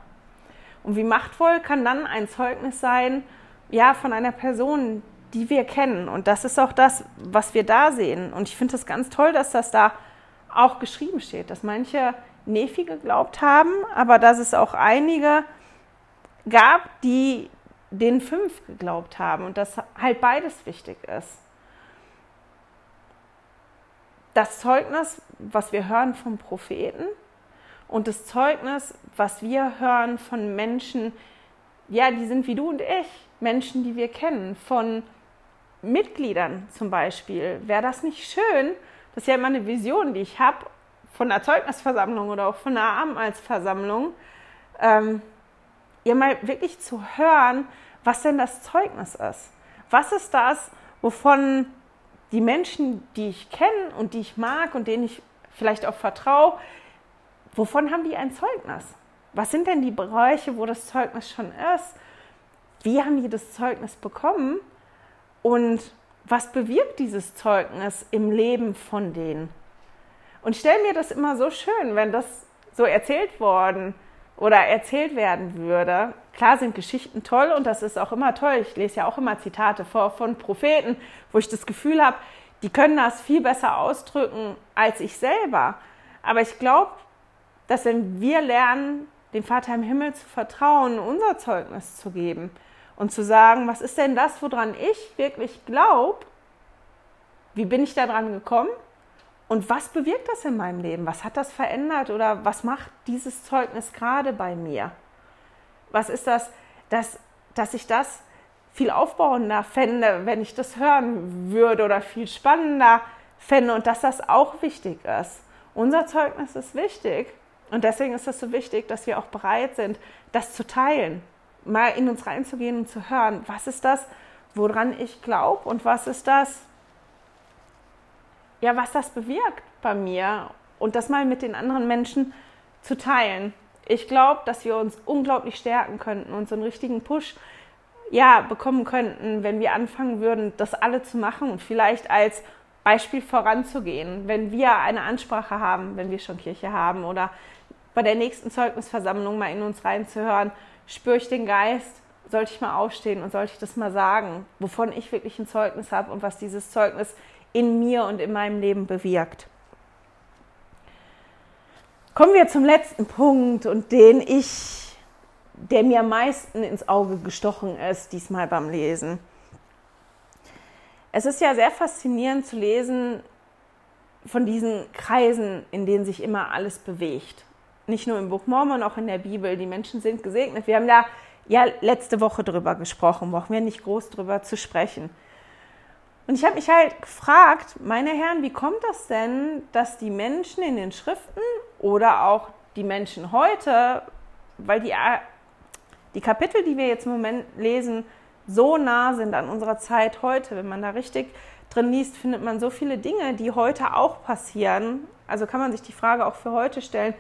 Und wie machtvoll kann dann ein Zeugnis sein, ja, von einer Person, die wir kennen. Und das ist auch das, was wir da sehen. Und ich finde es ganz toll, dass das da auch geschrieben steht, dass manche Nephi geglaubt haben, aber dass es auch einige gab, die den fünf geglaubt haben und dass halt beides wichtig ist. Das Zeugnis, was wir hören vom Propheten und das Zeugnis, was wir hören von Menschen, ja, die sind wie du und ich, Menschen, die wir kennen, von Mitgliedern zum Beispiel. Wäre das nicht schön, das ist ja immer eine Vision, die ich habe von einer Zeugnisversammlung oder auch von einer Abendmahlsversammlung, ähm, ihr mal wirklich zu hören, was denn das Zeugnis ist. Was ist das, wovon die Menschen, die ich kenne und die ich mag und denen ich vielleicht auch vertraue, wovon haben die ein Zeugnis? Was sind denn die Bereiche, wo das Zeugnis schon ist? Wie haben die das Zeugnis bekommen? Und was bewirkt dieses Zeugnis im Leben von denen? Und stell mir das immer so schön, wenn das so erzählt worden oder erzählt werden würde. Klar sind Geschichten toll und das ist auch immer toll. Ich lese ja auch immer Zitate vor von Propheten, wo ich das Gefühl habe, die können das viel besser ausdrücken als ich selber. Aber ich glaube, dass wenn wir lernen, dem Vater im Himmel zu vertrauen, unser Zeugnis zu geben und zu sagen, was ist denn das, woran ich wirklich glaube? Wie bin ich da dran gekommen? Und was bewirkt das in meinem Leben? Was hat das verändert oder was macht dieses Zeugnis gerade bei mir? Was ist das, dass, dass ich das viel aufbauender fände, wenn ich das hören würde oder viel spannender fände und dass das auch wichtig ist. Unser Zeugnis ist wichtig und deswegen ist es so wichtig, dass wir auch bereit sind, das zu teilen, mal in uns reinzugehen und zu hören, was ist das, woran ich glaube und was ist das, ja, was das bewirkt bei mir und das mal mit den anderen Menschen zu teilen. Ich glaube, dass wir uns unglaublich stärken könnten und so einen richtigen Push ja, bekommen könnten, wenn wir anfangen würden, das alle zu machen und vielleicht als Beispiel voranzugehen, wenn wir eine Ansprache haben, wenn wir schon Kirche haben oder bei der nächsten Zeugnisversammlung mal in uns reinzuhören, spüre ich den Geist, sollte ich mal aufstehen und sollte ich das mal sagen, wovon ich wirklich ein Zeugnis habe und was dieses Zeugnis in mir und in meinem Leben bewirkt. Kommen wir zum letzten Punkt und den ich, der mir am meisten ins Auge gestochen ist, diesmal beim Lesen. Es ist ja sehr faszinierend zu lesen von diesen Kreisen, in denen sich immer alles bewegt nicht nur im Buch Mormon, auch in der Bibel. Die Menschen sind gesegnet. Wir haben da ja letzte Woche drüber gesprochen, brauchen wir nicht groß drüber zu sprechen. Und ich habe mich halt gefragt, meine Herren, wie kommt das denn, dass die Menschen in den Schriften oder auch die Menschen heute, weil die, die Kapitel, die wir jetzt im Moment lesen, so nah sind an unserer Zeit heute, wenn man da richtig drin liest, findet man so viele Dinge, die heute auch passieren. Also kann man sich die Frage auch für heute stellen,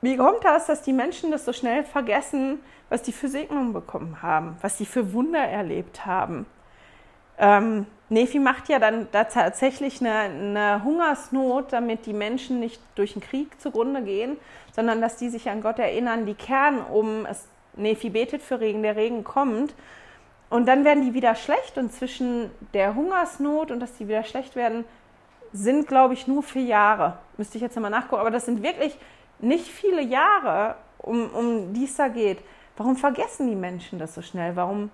wie kommt das, dass die Menschen das so schnell vergessen, was die für Segnungen bekommen haben, was die für Wunder erlebt haben? Ähm, Nephi macht ja dann da tatsächlich eine, eine, Hungersnot, damit die Menschen nicht durch den Krieg zugrunde gehen, sondern dass die sich an Gott erinnern, die kehren um. Es, Nephi betet für Regen, der Regen kommt. Und dann werden die wieder schlecht. Und zwischen der Hungersnot und dass die wieder schlecht werden, sind, glaube ich, nur vier Jahre. Müsste ich jetzt nochmal nachgucken. Aber das sind wirklich nicht viele Jahre, um, um die es da geht. Warum vergessen die Menschen das so schnell? Warum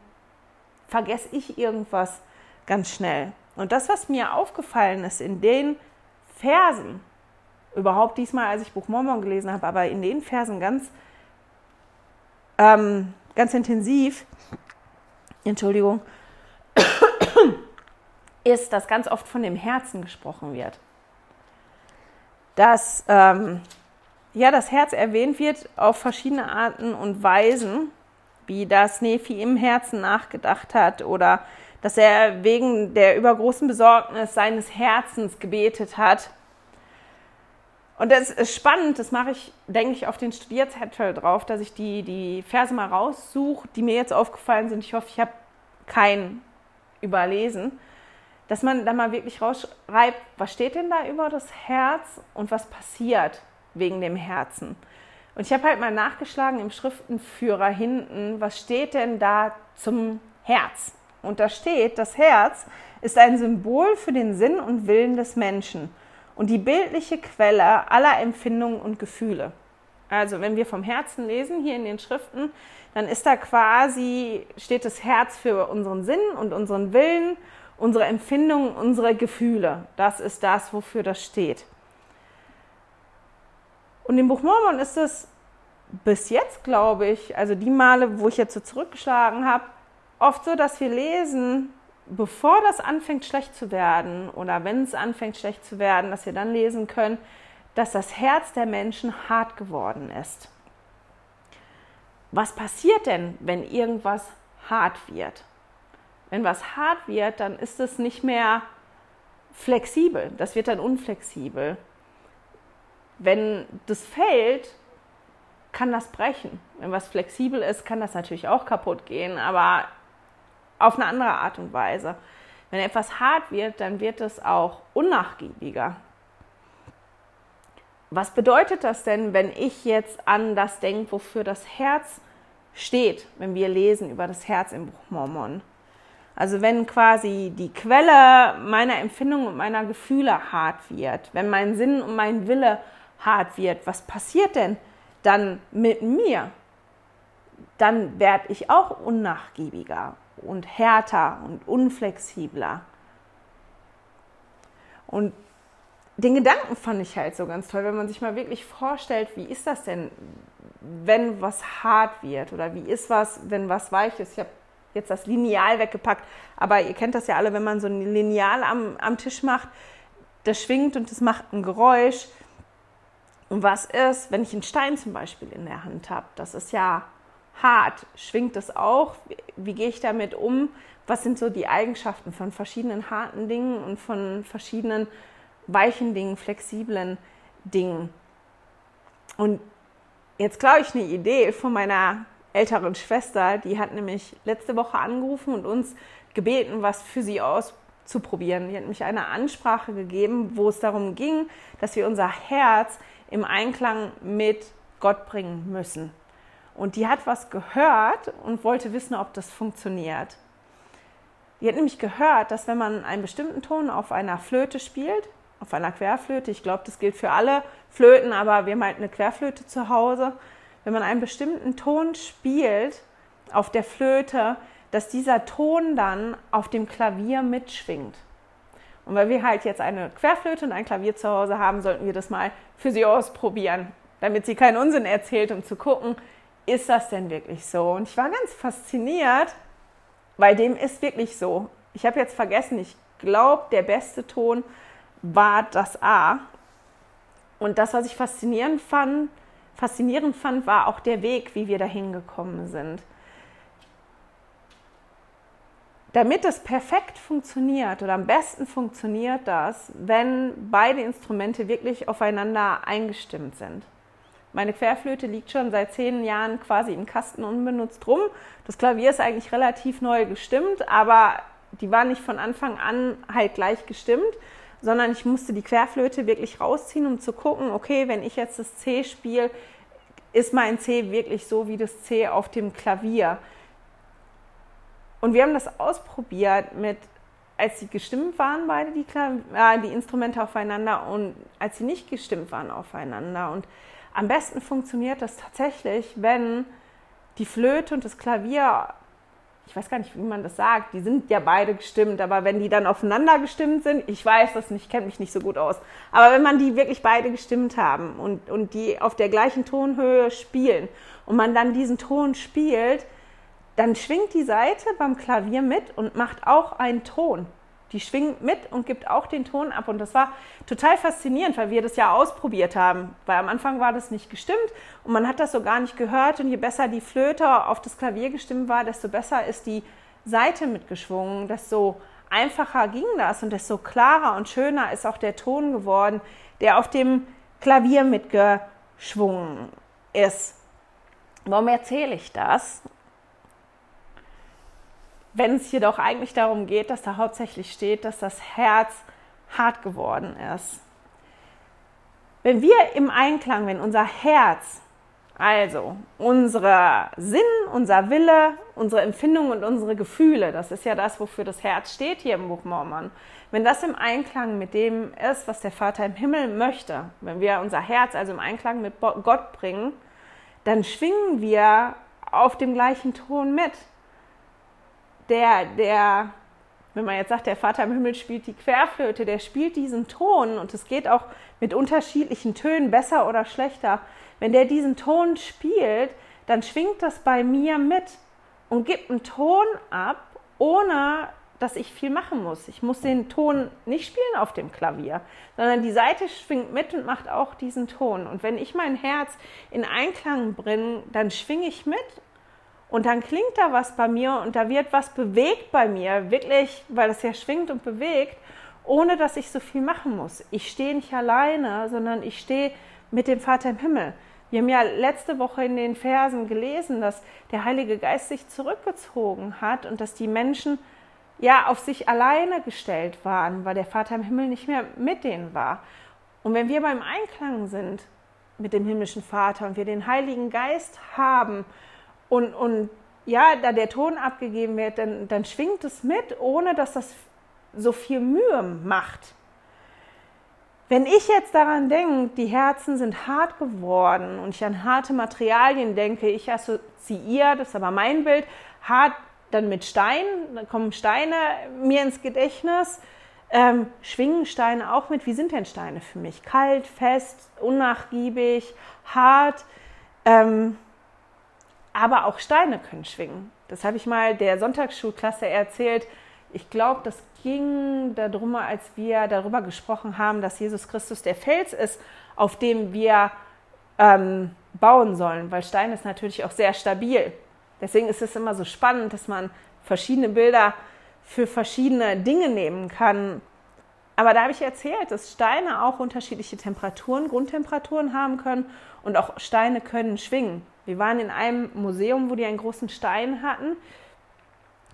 vergesse ich irgendwas ganz schnell? Und das, was mir aufgefallen ist in den Versen, überhaupt diesmal, als ich Buch Mormon gelesen habe, aber in den Versen ganz, ähm, ganz intensiv, Entschuldigung, <coughs> ist, dass ganz oft von dem Herzen gesprochen wird. Dass ähm, ja, das Herz erwähnt wird auf verschiedene Arten und Weisen, wie das Nephi im Herzen nachgedacht hat oder dass er wegen der übergroßen Besorgnis seines Herzens gebetet hat. Und das ist spannend, das mache ich, denke ich, auf den Studierzettel drauf, dass ich die, die Verse mal raussuche, die mir jetzt aufgefallen sind. Ich hoffe, ich habe keinen überlesen. Dass man da mal wirklich rausschreibt, was steht denn da über das Herz und was passiert wegen dem Herzen. Und ich habe halt mal nachgeschlagen im Schriftenführer hinten, was steht denn da zum Herz? Und da steht, das Herz ist ein Symbol für den Sinn und Willen des Menschen und die bildliche Quelle aller Empfindungen und Gefühle. Also wenn wir vom Herzen lesen hier in den Schriften, dann ist da quasi, steht das Herz für unseren Sinn und unseren Willen, unsere Empfindungen, unsere Gefühle. Das ist das, wofür das steht. Und im Buch Mormon ist es bis jetzt, glaube ich, also die Male, wo ich jetzt so zurückgeschlagen habe, oft so, dass wir lesen, bevor das anfängt schlecht zu werden oder wenn es anfängt schlecht zu werden, dass wir dann lesen können, dass das Herz der Menschen hart geworden ist. Was passiert denn, wenn irgendwas hart wird? Wenn was hart wird, dann ist es nicht mehr flexibel, das wird dann unflexibel. Wenn das fällt, kann das brechen. Wenn was flexibel ist, kann das natürlich auch kaputt gehen, aber auf eine andere Art und Weise. Wenn etwas hart wird, dann wird es auch unnachgiebiger. Was bedeutet das denn, wenn ich jetzt an das denke, wofür das Herz steht, wenn wir lesen über das Herz im Buch Mormon? Also wenn quasi die Quelle meiner Empfindungen und meiner Gefühle hart wird, wenn mein Sinn und mein Wille hart wird, was passiert denn dann mit mir? Dann werde ich auch unnachgiebiger und härter und unflexibler. Und den Gedanken fand ich halt so ganz toll, wenn man sich mal wirklich vorstellt, wie ist das denn, wenn was hart wird oder wie ist was, wenn was weich ist. Ich habe jetzt das Lineal weggepackt, aber ihr kennt das ja alle, wenn man so ein Lineal am, am Tisch macht, das schwingt und das macht ein Geräusch. Und was ist, wenn ich einen Stein zum Beispiel in der Hand habe? Das ist ja hart. Schwingt das auch? Wie, wie gehe ich damit um? Was sind so die Eigenschaften von verschiedenen harten Dingen und von verschiedenen weichen Dingen, flexiblen Dingen? Und jetzt glaube ich eine Idee von meiner älteren Schwester, die hat nämlich letzte Woche angerufen und uns gebeten, was für sie auszuprobieren. Die hat nämlich eine Ansprache gegeben, wo es darum ging, dass wir unser Herz im Einklang mit Gott bringen müssen. Und die hat was gehört und wollte wissen, ob das funktioniert. Die hat nämlich gehört, dass wenn man einen bestimmten Ton auf einer Flöte spielt, auf einer Querflöte, ich glaube, das gilt für alle Flöten, aber wir haben halt eine Querflöte zu Hause, wenn man einen bestimmten Ton spielt auf der Flöte, dass dieser Ton dann auf dem Klavier mitschwingt. Und weil wir halt jetzt eine Querflöte und ein Klavier zu Hause haben, sollten wir das mal für sie ausprobieren, damit sie keinen Unsinn erzählt, um zu gucken, ist das denn wirklich so? Und ich war ganz fasziniert, weil dem ist wirklich so. Ich habe jetzt vergessen, ich glaube, der beste Ton war das A. Und das, was ich faszinierend fand, faszinierend fand, war auch der Weg, wie wir dahin gekommen sind. Damit es perfekt funktioniert oder am besten funktioniert das, wenn beide Instrumente wirklich aufeinander eingestimmt sind. Meine Querflöte liegt schon seit zehn Jahren quasi im Kasten unbenutzt rum. Das Klavier ist eigentlich relativ neu gestimmt, aber die war nicht von Anfang an halt gleich gestimmt, sondern ich musste die Querflöte wirklich rausziehen, um zu gucken, okay, wenn ich jetzt das C spiele, ist mein C wirklich so wie das C auf dem Klavier? Und wir haben das ausprobiert mit, als sie gestimmt waren, beide die, äh, die Instrumente aufeinander und als sie nicht gestimmt waren aufeinander. Und am besten funktioniert das tatsächlich, wenn die Flöte und das Klavier ich weiß gar nicht, wie man das sagt, die sind ja beide gestimmt, aber wenn die dann aufeinander gestimmt sind, ich weiß das nicht, ich kenne mich nicht so gut aus, aber wenn man die wirklich beide gestimmt haben und, und die auf der gleichen Tonhöhe spielen und man dann diesen Ton spielt, dann schwingt die Seite beim Klavier mit und macht auch einen Ton die schwingt mit und gibt auch den Ton ab. Und das war total faszinierend, weil wir das ja ausprobiert haben. Weil am Anfang war das nicht gestimmt und man hat das so gar nicht gehört. Und je besser die Flöte auf das Klavier gestimmt war, desto besser ist die Seite mitgeschwungen, desto einfacher ging das und desto klarer und schöner ist auch der Ton geworden, der auf dem Klavier mitgeschwungen ist. Warum erzähle ich das? Wenn es jedoch eigentlich darum geht, dass da hauptsächlich steht, dass das Herz hart geworden ist. Wenn wir im Einklang, wenn unser Herz, also unser Sinn, unser Wille, unsere Empfindungen und unsere Gefühle, das ist ja das, wofür das Herz steht hier im Buch Mormon, wenn das im Einklang mit dem ist, was der Vater im Himmel möchte, wenn wir unser Herz also im Einklang mit Gott bringen, dann schwingen wir auf dem gleichen Ton mit der, der, wenn man jetzt sagt, der Vater im Himmel spielt die Querflöte, der spielt diesen Ton und es geht auch mit unterschiedlichen Tönen besser oder schlechter. Wenn der diesen Ton spielt, dann schwingt das bei mir mit und gibt einen Ton ab, ohne dass ich viel machen muss. Ich muss den Ton nicht spielen auf dem Klavier, sondern die Seite schwingt mit und macht auch diesen Ton. Und wenn ich mein Herz in Einklang bringe, dann schwinge ich mit und dann klingt da was bei mir und da wird was bewegt bei mir, wirklich, weil es ja schwingt und bewegt, ohne dass ich so viel machen muss. Ich stehe nicht alleine, sondern ich stehe mit dem Vater im Himmel. Wir haben ja letzte Woche in den Versen gelesen, dass der Heilige Geist sich zurückgezogen hat und dass die Menschen ja auf sich alleine gestellt waren, weil der Vater im Himmel nicht mehr mit denen war. Und wenn wir beim Einklang sind mit dem himmlischen Vater und wir den Heiligen Geist haben und, und ja, da der Ton abgegeben wird, dann, dann schwingt es mit, ohne dass das so viel Mühe macht. wenn ich jetzt daran denke, die Herzen sind hart geworden und ich an harte Materialien denke, ich assoziiere, das ist aber mein Bild, hart dann mit Stein, dann kommen Steine mir ins Gedächtnis. Ähm, schwingen Steine auch mit? Wie sind denn Steine für mich? Kalt, fest, unnachgiebig, hart. Ähm, aber auch Steine können schwingen. Das habe ich mal der Sonntagsschulklasse erzählt. Ich glaube, das ging darum, als wir darüber gesprochen haben, dass Jesus Christus der Fels ist, auf dem wir ähm, bauen sollen, weil Stein ist natürlich auch sehr stabil. Deswegen ist es immer so spannend, dass man verschiedene Bilder für verschiedene Dinge nehmen kann. Aber da habe ich erzählt, dass Steine auch unterschiedliche Temperaturen, Grundtemperaturen haben können und auch Steine können schwingen. Wir waren in einem Museum, wo die einen großen Stein hatten.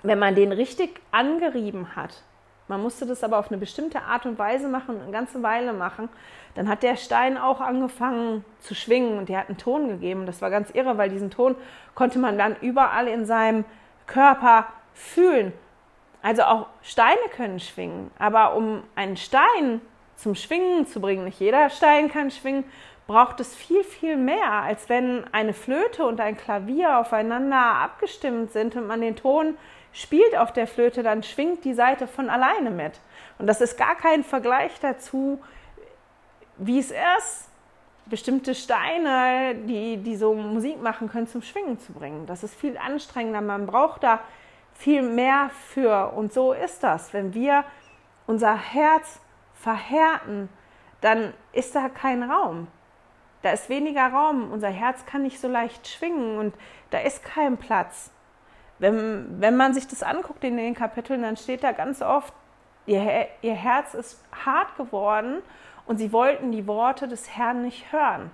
Wenn man den richtig angerieben hat, man musste das aber auf eine bestimmte Art und Weise machen, eine ganze Weile machen, dann hat der Stein auch angefangen zu schwingen und der hat einen Ton gegeben. Das war ganz irre, weil diesen Ton konnte man dann überall in seinem Körper fühlen. Also auch Steine können schwingen, aber um einen Stein zum Schwingen zu bringen, nicht jeder Stein kann schwingen, braucht es viel, viel mehr, als wenn eine Flöte und ein Klavier aufeinander abgestimmt sind und man den Ton spielt auf der Flöte, dann schwingt die Seite von alleine mit. Und das ist gar kein Vergleich dazu, wie es ist, bestimmte Steine, die, die so Musik machen können, zum Schwingen zu bringen. Das ist viel anstrengender. Man braucht da viel mehr für. Und so ist das. Wenn wir unser Herz verhärten, dann ist da kein Raum. Da ist weniger Raum. Unser Herz kann nicht so leicht schwingen und da ist kein Platz. Wenn, wenn man sich das anguckt in den Kapiteln, dann steht da ganz oft, ihr, ihr Herz ist hart geworden und sie wollten die Worte des Herrn nicht hören.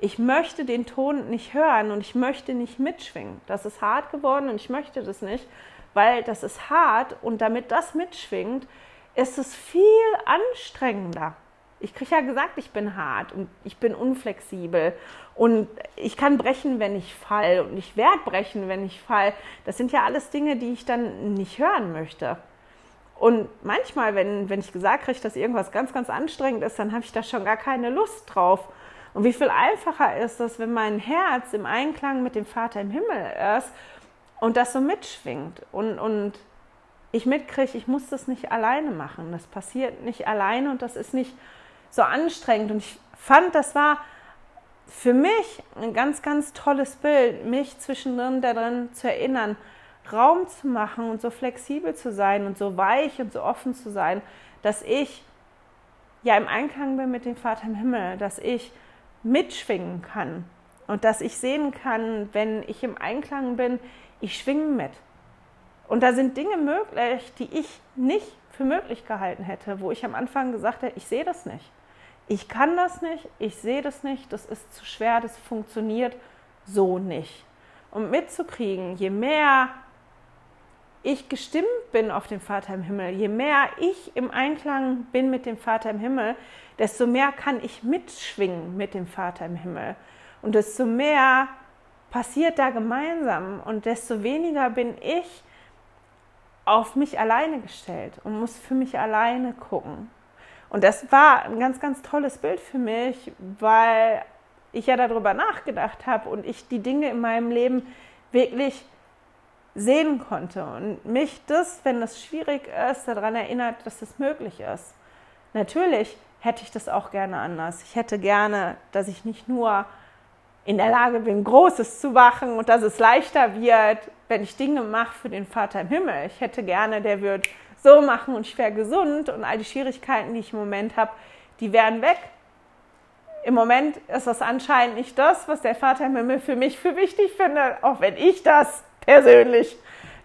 Ich möchte den Ton nicht hören und ich möchte nicht mitschwingen. Das ist hart geworden und ich möchte das nicht, weil das ist hart und damit das mitschwingt, ist es viel anstrengender. Ich kriege ja gesagt, ich bin hart und ich bin unflexibel und ich kann brechen, wenn ich fall und ich werde brechen, wenn ich fall. Das sind ja alles Dinge, die ich dann nicht hören möchte. Und manchmal, wenn, wenn ich gesagt kriege, dass irgendwas ganz, ganz anstrengend ist, dann habe ich da schon gar keine Lust drauf. Und wie viel einfacher ist es, wenn mein Herz im Einklang mit dem Vater im Himmel ist und das so mitschwingt und, und ich mitkriege, ich muss das nicht alleine machen. Das passiert nicht alleine und das ist nicht so anstrengend. Und ich fand, das war für mich ein ganz, ganz tolles Bild, mich zwischendrin daran zu erinnern, Raum zu machen und so flexibel zu sein und so weich und so offen zu sein, dass ich ja im Einklang bin mit dem Vater im Himmel, dass ich mitschwingen kann und dass ich sehen kann, wenn ich im Einklang bin, ich schwinge mit. Und da sind Dinge möglich, die ich nicht für möglich gehalten hätte, wo ich am Anfang gesagt hätte, ich sehe das nicht. Ich kann das nicht, ich sehe das nicht, das ist zu schwer, das funktioniert so nicht. Um mitzukriegen, je mehr ich gestimmt bin auf den Vater im Himmel, je mehr ich im Einklang bin mit dem Vater im Himmel, desto mehr kann ich mitschwingen mit dem Vater im Himmel. Und desto mehr passiert da gemeinsam und desto weniger bin ich auf mich alleine gestellt und muss für mich alleine gucken. Und das war ein ganz, ganz tolles Bild für mich, weil ich ja darüber nachgedacht habe und ich die Dinge in meinem Leben wirklich sehen konnte und mich das, wenn das schwierig ist, daran erinnert, dass es möglich ist. Natürlich hätte ich das auch gerne anders. Ich hätte gerne, dass ich nicht nur in der Lage bin, Großes zu machen und dass es leichter wird, wenn ich Dinge mache für den Vater im Himmel. Ich hätte gerne, der wird so machen und ich wäre gesund und all die Schwierigkeiten, die ich im Moment habe, die wären weg. Im Moment ist das anscheinend nicht das, was der Vater im Himmel für mich für wichtig findet, auch wenn ich das persönlich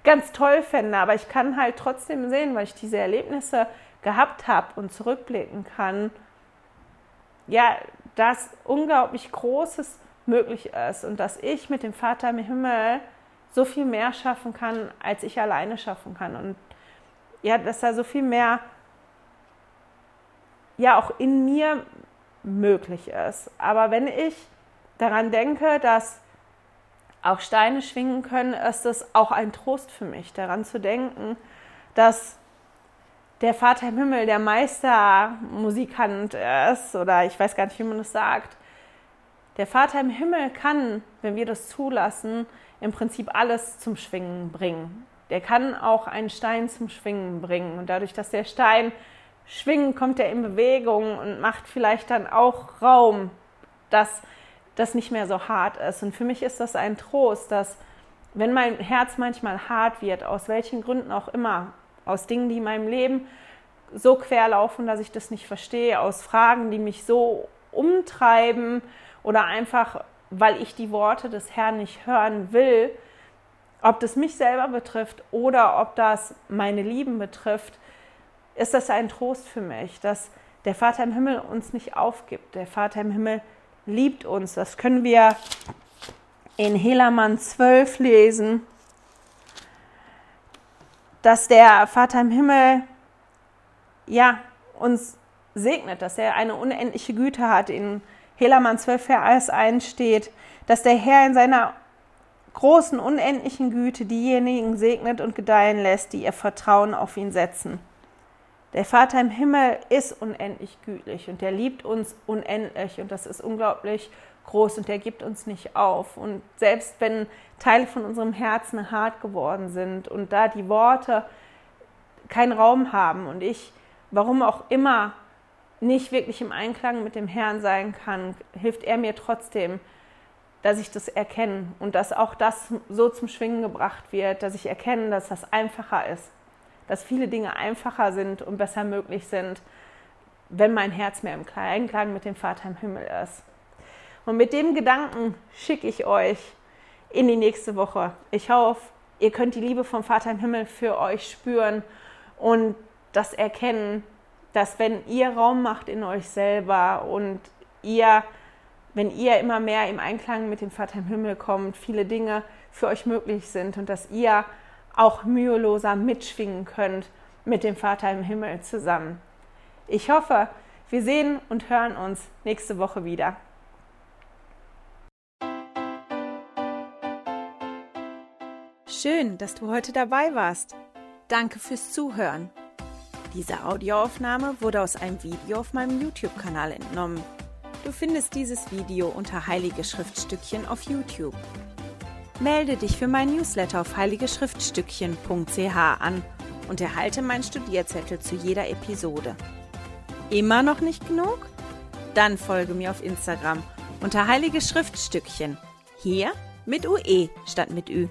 ganz toll fände. Aber ich kann halt trotzdem sehen, weil ich diese Erlebnisse gehabt habe und zurückblicken kann, ja, dass unglaublich Großes möglich ist und dass ich mit dem Vater im Himmel so viel mehr schaffen kann, als ich alleine schaffen kann. Und ja, dass da so viel mehr ja auch in mir möglich ist. Aber wenn ich daran denke, dass auch Steine schwingen können, ist es auch ein Trost für mich, daran zu denken, dass der Vater im Himmel der Meistermusikant ist, oder ich weiß gar nicht, wie man das sagt. Der Vater im Himmel kann, wenn wir das zulassen, im Prinzip alles zum Schwingen bringen. Der kann auch einen Stein zum Schwingen bringen. Und dadurch, dass der Stein schwingt, kommt er in Bewegung und macht vielleicht dann auch Raum, dass das nicht mehr so hart ist. Und für mich ist das ein Trost, dass wenn mein Herz manchmal hart wird, aus welchen Gründen auch immer, aus Dingen, die in meinem Leben so querlaufen, dass ich das nicht verstehe, aus Fragen, die mich so umtreiben oder einfach, weil ich die Worte des Herrn nicht hören will, ob das mich selber betrifft oder ob das meine Lieben betrifft, ist das ein Trost für mich, dass der Vater im Himmel uns nicht aufgibt. Der Vater im Himmel liebt uns. Das können wir in Helaman 12 lesen, dass der Vater im Himmel ja, uns segnet, dass er eine unendliche Güte hat. In Helaman 12, Vers 1 steht, dass der Herr in seiner großen, unendlichen Güte diejenigen segnet und gedeihen lässt, die ihr Vertrauen auf ihn setzen. Der Vater im Himmel ist unendlich gütlich und er liebt uns unendlich und das ist unglaublich groß und er gibt uns nicht auf. Und selbst wenn Teile von unserem Herzen hart geworden sind und da die Worte keinen Raum haben und ich, warum auch immer, nicht wirklich im Einklang mit dem Herrn sein kann, hilft er mir trotzdem, dass ich das erkenne und dass auch das so zum Schwingen gebracht wird, dass ich erkenne, dass das einfacher ist, dass viele Dinge einfacher sind und besser möglich sind, wenn mein Herz mehr im Einklang mit dem Vater im Himmel ist. Und mit dem Gedanken schicke ich euch in die nächste Woche. Ich hoffe, ihr könnt die Liebe vom Vater im Himmel für euch spüren und das erkennen, dass wenn ihr Raum macht in euch selber und ihr, wenn ihr immer mehr im Einklang mit dem Vater im Himmel kommt, viele Dinge für euch möglich sind und dass ihr auch müheloser mitschwingen könnt mit dem Vater im Himmel zusammen. Ich hoffe, wir sehen und hören uns nächste Woche wieder. Schön, dass du heute dabei warst. Danke fürs Zuhören. Diese Audioaufnahme wurde aus einem Video auf meinem YouTube-Kanal entnommen. Du findest dieses Video unter Heilige Schriftstückchen auf YouTube. Melde dich für mein Newsletter auf heiligeschriftstückchen.ch an und erhalte meinen Studierzettel zu jeder Episode. Immer noch nicht genug? Dann folge mir auf Instagram unter Heilige Schriftstückchen. Hier mit UE statt mit Ü.